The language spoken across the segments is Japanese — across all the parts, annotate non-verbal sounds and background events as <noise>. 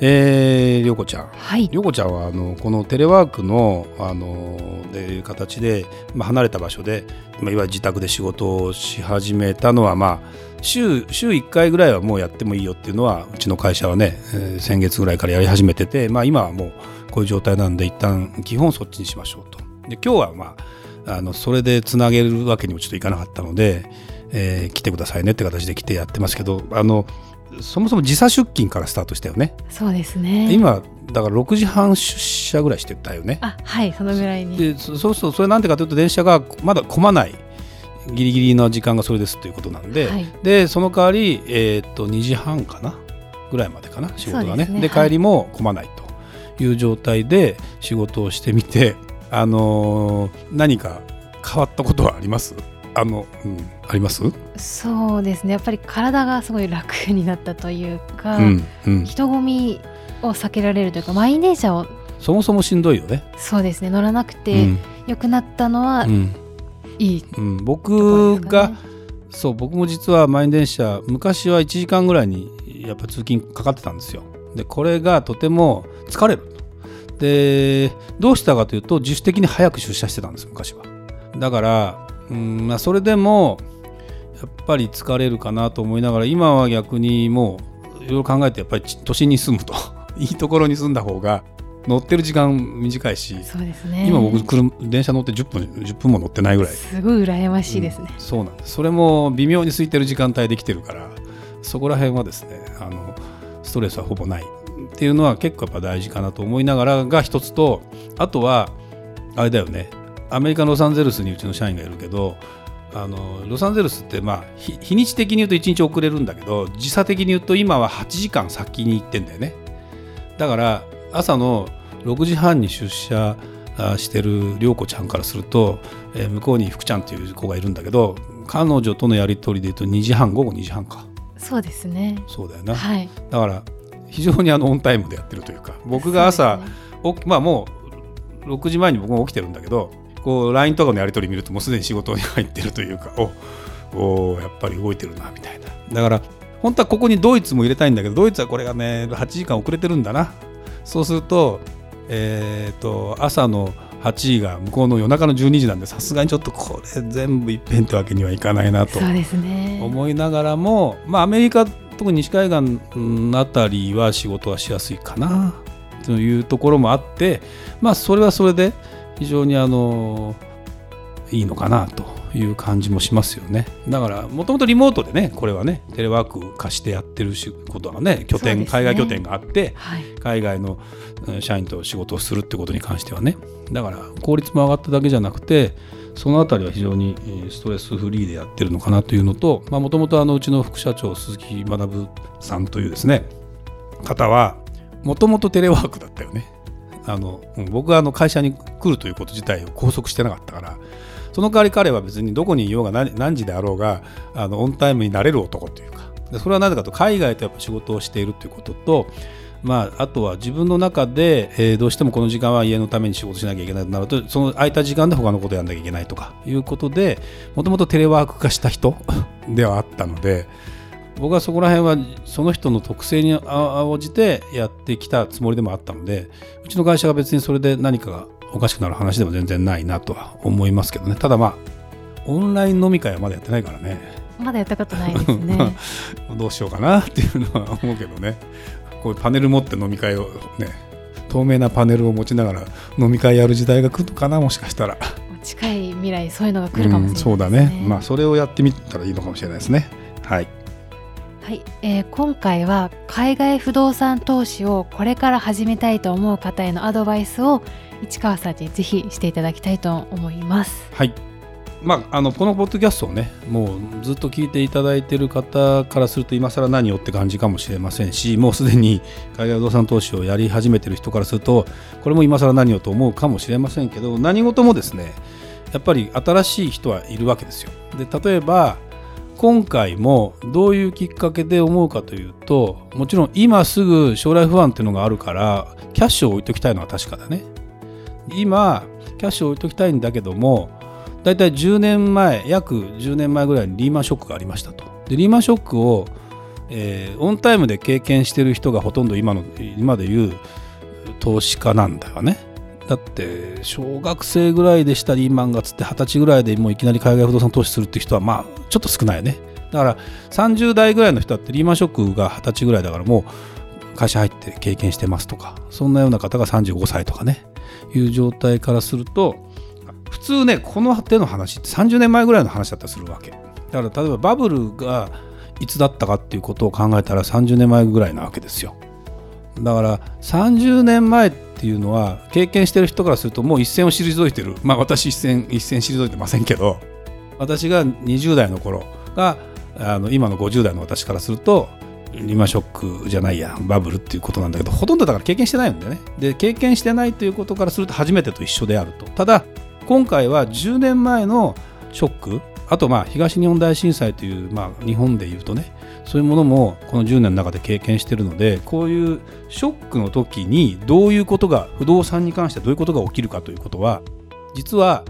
えー、りょうこちゃん、はいりょうこちゃんはあのこのテレワークのあのでいう形で、まあ、離れた場所で、まあ、いわゆる自宅で仕事をし始めたのは、まあ、週週1回ぐらいはもうやってもいいよっていうのはうちの会社はね、えー先月ぐらいからやり始めてて、まあ、今はもうこういう状態なんで一旦基本そっちにしましょうと。で今日は、まあ、あのそれでつなげるわけにもちょっといかなかったので、えー来てくださいねって形で来てやってますけどあのそもそも時差出勤からスタートしたよね。そうですね。今だから6時半出社ぐらいしてたよね。あはいそのぐらいに。でそそうするとそれなんでかというと電車がまだ混まない。ギリギリの時間がそれですということなんで、はい。でその代わり、えーっと2時半かなぐらいまでかな仕事がね。でね。はい。帰りも混まないという状態で仕事をしてみて、あのー何か変わったことはあります？あの、うん、あります、そうですね。やっぱり体がすごい楽になったというか、うんうん、人混みを避けられるというか満員電車をそもそもしんどいよね。そうですね。乗らなくうてん。良くなったのはうん。いいうん、僕がそう僕も実は満員電車昔は1時間ぐらいにやっぱ通勤かかってたんですよ。でこれがとても疲れるでどうしたかというと自主的に早く出社してたんです昔は。だから、うんまあ、それでもやっぱり疲れるかなと思いながら今は逆にもういろいろ考えてやっぱり都心に住むと。<laughs> いいところに住んだ方が乗ってる時間短いしそうですね。今僕車電車乗って10分10分も乗ってないぐらい。すごい羨ましいですね、うんそうなんです。それも微妙に空いてる時間帯できてるからそこら辺はですねあのストレスはほぼないっていうのは結構やっぱ大事かなと思いながらが一つとあとはあれだよね。アメリカのロサンゼルスにうちの社員がいるけどあのロサンゼルスってまあ日日にち的に言うと1日遅れるんだけど時差的に言うと今は8時間先に行ってんだよね。だから朝の6時半に出社あしてる涼子ちゃんからすると、えー向こうに福ちゃんっていう子がいるんだけど彼女とのやり取りで言うと2時半午後2時半か。そうですね。そうだよな、はい。だから非常にあのオンタイムでやってるというか僕が朝ね。おまあもう6時前に僕も起きてるんだけどこう LINE とかのやり取り見るともうすでに仕事に入ってるというかおおやっぱり動いてるなみたいな。だから本当はここにドイツも入れたいんだけどドイツはこれがね8時間遅れてるんだな。そうするとえっ、と朝の8時が向こうの夜中の12時なんでさすがにちょっとこれ全部いっぺんってわけにはいかないなとそうですね。思いながらも、まあ、アメリカ特に西海岸のあたりは仕事はしやすいかなというところもあって、まあ、それはそれで非常にあのいいのかなという感じもしますよね。だからもともとリモートでねこれはねテレワーク化してやってるしことがね拠点、ね。海外拠点があってはい。海外のうん社員と仕事をするってことに関してはね。だから効率も上がっただけじゃなくてそのあたりは非常にえーストレスフリーでやってるのかなというのともともとうちの副社長鈴木学さんというですね方はもともとテレワークだったよねあの僕があの会社に来るということ自体を拘束してなかったからその代わり彼は別にどこにいようが何何時であろうがあのオンタイムになれる男というかでそれはなぜかと海外とやっぱ仕事をしているということとまあ、あとは自分の中で、えーどうしてもこの時間は家のために仕事しなきゃいけないとなるとその空いた時間で他のことをやんなきゃいけないとかいうことでもともとテレワーク化した人 <laughs> ではあったので僕はそこら辺はその人の特性に応じてやってきたつもりでもあったのでうちの会社が別にそれで何かがおかしくなる話でも全然ないなとは思いますけどね。ただまあオンライン飲み会はまだやってないからね。まだやったことないですね。<laughs> どうしようかなっていうのは思うけどね。こういうパネル持って飲み会をね透明なパネルを持ちながら飲み会やる時代が来るのかなもしかしたら。近い未来そういうのが来るかもしれないね。うんそうだね。まあそれをやってみたらいいのかもしれないですね。はいはい、えー今回は海外不動産投資をこれから始めたいと思う方へのアドバイスを市川さんにぜひしていただきたいと思います。はいまあ、あのこのポッドキャストをねもうずっと聞いていただいている方からすると今更何をって感じかもしれませんしもうすでに海外不動産投資をやり始めている人からするとこれも今更何をと思うかもしれませんけど何事もですねやっぱり新しい人はいるわけですよ。で例えば今回もどういうきっかけで思うかというともちろん今すぐ将来不安っていうのがあるからキャッシュを置いときたいのは確かだね。今キャッシュを置いときたいんだけども大体10年前約10年前ぐらいにリーマンショックがありましたとでリーマンショックを、えー、オンタイムで経験してる人がほとんど今の今でいう投資家なんだよねだって小学生ぐらいでしたリーマンがつって二十歳ぐらいでもういきなり海外不動産投資するって人はまあちょっと少ないよね。だから30代ぐらいの人だってリーマンショックが二十歳ぐらいだからもう会社入って経験してますとかそんなような方が35歳とかねいう状態からすると普通ねこの手の話って30年前ぐらいの話だったりするわけ。だから例えばバブルがいつだったかっていうことを考えたら30年前ぐらいなわけですよ。だから30年前ってていうのは経験してる人からするともう一線を退いてる。まあ私一線一線退いてませんけど私が20代の頃があの今の50代の私からするとリマショックじゃないやバブルっていうことなんだけどほとんどだから経験してないんだよね。で経験してないということからすると初めてと一緒であると。ただ今回は10年前のショックあとまあ東日本大震災という、まあ、日本でいうとねそういうものもこの10年の中で経験してるのでこういうショックの時にどういうことが不動産に関してどういうことが起きるかということは実は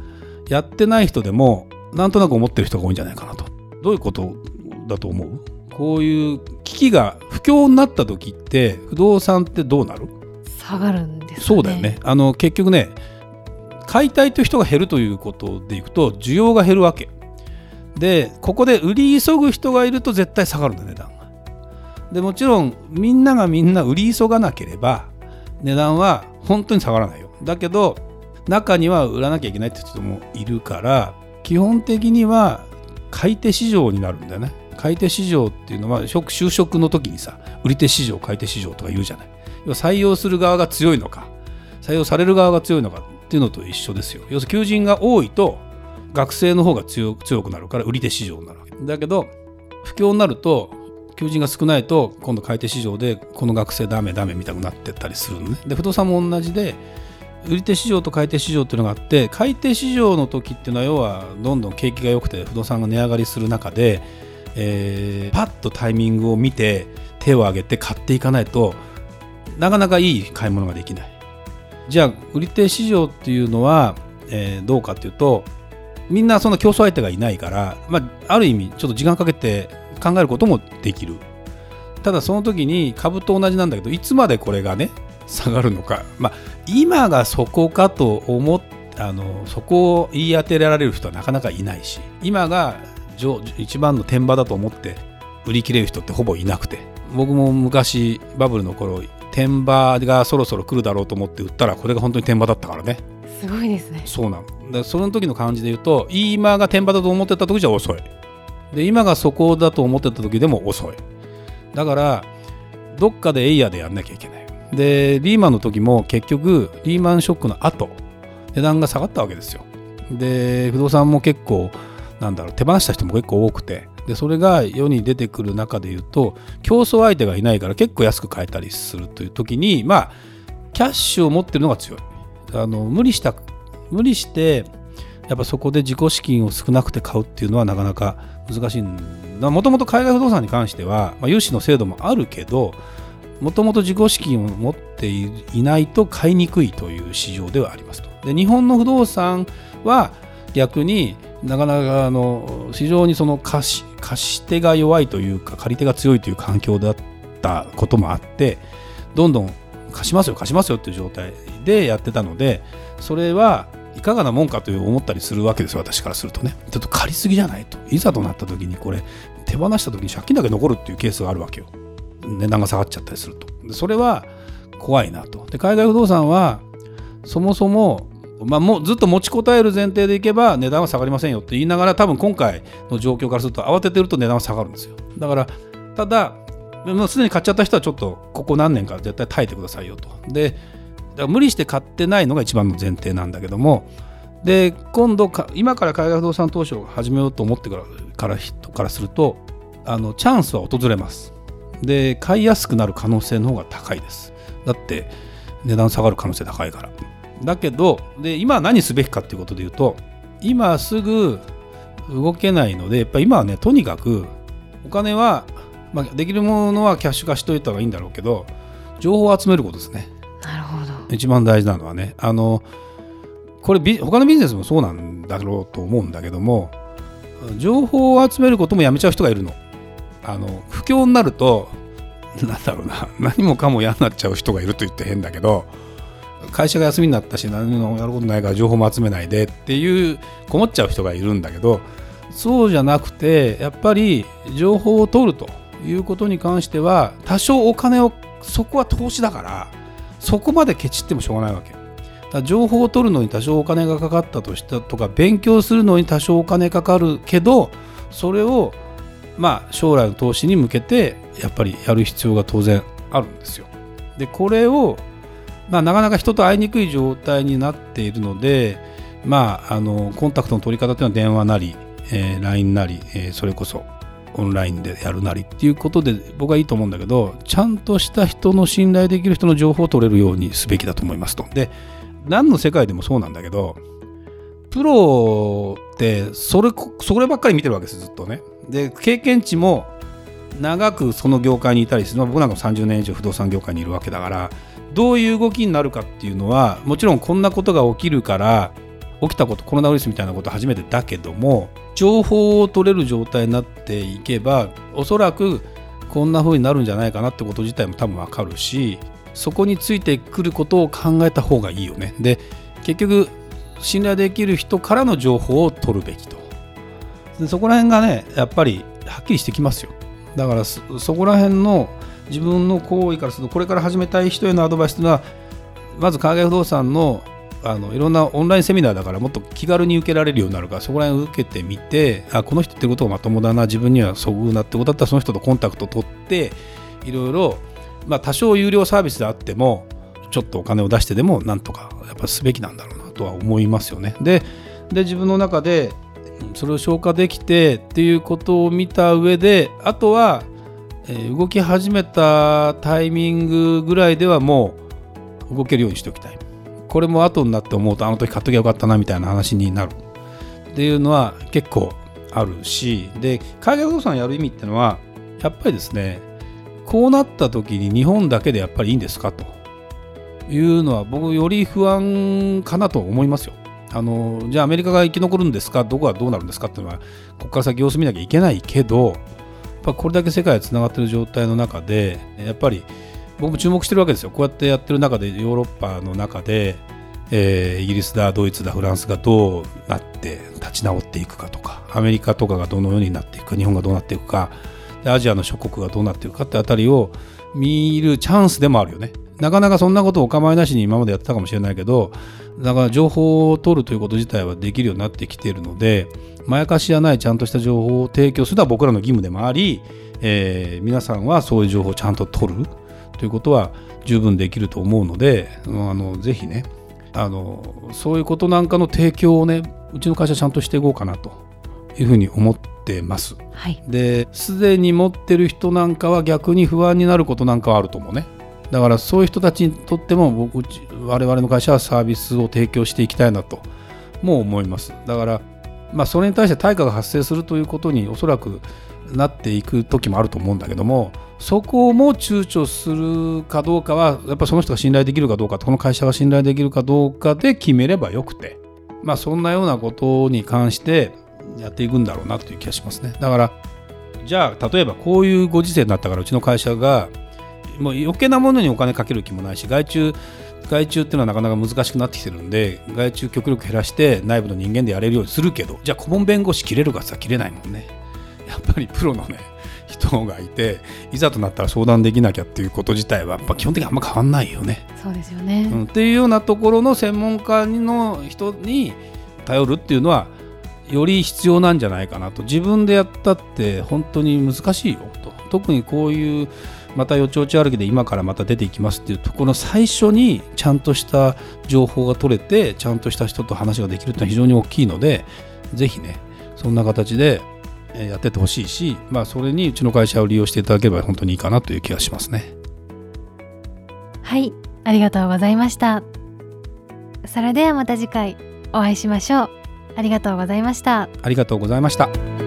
やってない人でもなんとなく思ってる人が多いんじゃないかなと。どういうことだと思う？こういう危機が不況になった時って不動産ってどうなる？下がるんです、ね、そうだよね。あの結局ね買いたいという人が減るということでいくと需要が減るわけでここで売り急ぐ人がいると絶対下がるんだ値段が。でもちろんみんながみんな売り急がなければ値段は本当に下がらないよ。だけど中には売らなきゃいけないって人もいるから基本的には買い手市場になるんだよね。買い手市場っていうのは就職の時にさ売り手市場買い手市場とか言うじゃない。採用する側が強いのか採用される側が強いのかっていうのと一緒ですよ。要するに求人が多いと学生の方が強くなるから売り手市場になるわけ。だけど不況になると求人が少ないと今度買い手市場でこの学生ダメダメみたくなってったりするのね。で不動産も同じで売り手市場と買い手市場っていうのがあって買い手市場の時っていうのは要はどんどん景気が良くて不動産が値上がりする中でえー、パッとタイミングを見て手を挙げて買っていかないとなかなかいい買い物ができない。じゃあ売り手市場っていうのは、えー、どうかっていうとみんなその競争相手がいないから、まあ、ある意味ちょっと時間かけて考えることもできる。ただその時に株と同じなんだけどいつまでこれがね下がるのか、まあ、今がそこかと思っあのそこを言い当てられる人はなかなかいないし今が一番の天場だと思って売り切れる人ってほぼいなくて。僕も昔バブルの頃天場がそろそろ来るだろうと思って売ったらこれが本当に天場だったからね。すごいですね。そうなのでその時の感じで言うと今が天場だと思ってた時じゃ遅い。で今がそこだと思ってた時でも遅い。だからどっかでエイヤーでやんなきゃいけない。でリーマンの時も結局リーマンショックの後値段が下がったわけですよ。で不動産も結構なんだろう手放した人も結構多くて。でそれが世に出てくる中で言うと競争相手がいないから結構安く買えたりするという時にまあキャッシュを持ってるのが強い。あの無理した無理してやっぱそこで自己資金を少なくて買うっていうのはなかなか難しい。もともと海外不動産に関しては、まあ、融資の制度もあるけどもともと自己資金を持っていないと買いにくいという市場ではありますと。で日本の不動産は逆になかなかあの非常にその貸し貸し手が弱いというか借り手が強いという環境だったこともあってどんどん貸しますよ貸しますよっていう状態でやってたのでそれはいかがなもんかという思ったりするわけですよ私からするとね。ちょっと借りすぎじゃないと。いざとなった時にこれ手放した時に借金だけ残るっていうケースがあるわけよ。値段が下がっちゃったりすると。それは怖いなと。で海外不動産はそもそもまあ、もうずっと持ちこたえる前提でいけば値段は下がりませんよって言いながら多分今回の状況からすると慌ててると値段は下がるんですよ。だからただもうすでに買っちゃった人はちょっとここ何年か絶対耐えてくださいよと。で無理して買ってないのが一番の前提なんだけどもで今度か今から海外不動産投資を始めようと思ってからから人からするとあのチャンスは訪れます。で買いやすくなる可能性の方が高いです。だって値段下がる可能性高いから。だけどで今何すべきかっていうことで言うと今すぐ動けないのでやっぱ今はねとにかくお金は、まあ、できるものはキャッシュ化しといた方がいいんだろうけど情報を集めることですね。一番大事なのはねあのこれ他のビジネスもそうなんだろうと思うんだけども情報を集めることもやめちゃう人がいるの。あの不況になるとなんだろうな何もかも嫌になっちゃう人がいると言って変だけど会社が休みになったし何もやることないから情報も集めないでっていうこもっちゃう人がいるんだけどそうじゃなくてやっぱり情報を取るということに関しては多少お金をそこは投資だからそこまでケチってもしょうがないわけだ情報を取るのに多少お金がかかったとしたとか勉強するのに多少お金かかるけどそれをまあ将来の投資に向けてやっぱりやる必要が当然あるんですよ。でこれを、まあ、なかなか人と会いにくい状態になっているので、まあ、あのコンタクトの取り方というのは電話なり、えー、LINE なり、えー、それこそオンラインでやるなりっていうことで僕はいいと思うんだけどちゃんとした人の信頼できる人の情報を取れるようにすべきだと思いますと。で何の世界でもそうなんだけどプロってそれそればっかり見てるわけですずっとね。で経験値も長くその業界にいたりする、僕なんかも30年以上不動産業界にいるわけだからどういう動きになるかっていうのはもちろんこんなことが起きるから起きたことコロナウイルスみたいなこと初めてだけども情報を取れる状態になっていけばおそらくこんな風になるんじゃないかなってこと自体も多分わかるしそこについてくることを考えた方がいいよね。で結局信頼できる人からの情報を取るべきとそこら辺がねやっぱりはっきりしてきますよだからそこら辺の自分の行為からするとこれから始めたい人へのアドバイスというのはまず海外不動産のあのいろんなオンラインセミナーだからもっと気軽に受けられるようになるからそこら辺受けてみてあこの人ってことがまともだな自分にはそぐうなってことだったらその人とコンタクト取っていろいろまあ、多少有料サービスであってもちょっとお金を出してでもなんとかやっぱすべきなんだろうなとは思いますよね。でで自分の中でそれを消化できてっていうことを見た上であとは、えー、動き始めたタイミングぐらいではもう動けるようにしておきたい。これも後になって思うとあの時買っときゃよかったなみたいな話になる。っていうのは結構あるし。で海外不動産やる意味ってのはやっぱりですねこうなった時に日本だけでやっぱりいいんですかと。いうのは僕より不安かなと思いますよ。あのじゃあアメリカが生き残るんですか？どこがどうなるんですかっていうのはここから先様子見なきゃいけないけどやっぱこれだけ世界がつながってる状態の中でやっぱり僕も注目してるわけですよこうやってやってる中でヨーロッパの中で、えー、イギリスだドイツだフランスがどうなって立ち直っていくかとかアメリカとかがどのようになっていくか日本がどうなっていくかアジアの諸国がどうなっていくかってあたりを見るチャンスでもあるよね。なかなかそんなことをお構いなしに今までやってたかもしれないけど、だから情報を取るということ自体はできるようになってきているので、まやかしじゃないちゃんとした情報を提供するのは僕らの義務でもあり、えー、皆さんはそういう情報をちゃんと取るということは十分できると思うので、あのぜひねあの、そういうことなんかの提供をね、うちの会社ちゃんとしていこうかなというふうに思ってます。はい、ですでに持ってる人なんかは逆に不安になることなんかはあると思うね。だからそういう人たちにとっても僕我々の会社はサービスを提供していきたいなとも思います。だからまあそれに対して対価が発生するということにおそらくなっていく時もあると思うんだけどもそこも躊躇するかどうかはやっぱその人が信頼できるかどうかこの会社が信頼できるかどうかで決めればよくてまあそんなようなことに関してやっていくんだろうなという気がしますね。だからじゃあ例えばこういうご時世になったからうちの会社がもう余計なものにお金かける気もないし外注外注っていうのはなかなか難しくなってきてるんで外注極力減らして内部の人間でやれるようにするけどじゃあ顧問弁護士切れるかさ切れないもんねやっぱりプロのね人がいていざとなったら相談できなきゃっていうこと自体はやっぱ基本的にあんま変わんないよね。そうですよね、うん、っていうようなところの専門家の人に頼るっていうのはより必要なんじゃないかなと。自分でやったって本当に難しいよと。特にこういうまたよちよち歩きで今からまた出ていきますっていうところの最初にちゃんとした情報が取れてちゃんとした人と話ができるっていうのは非常に大きいのでぜひねそんな形でやってってほしいし、まあ、それにうちの会社を利用していただければ本当にいいかなという気がしますね。はいありがとうございましたそれではまた次回お会いしましょうありがとうございましたありがとうございました。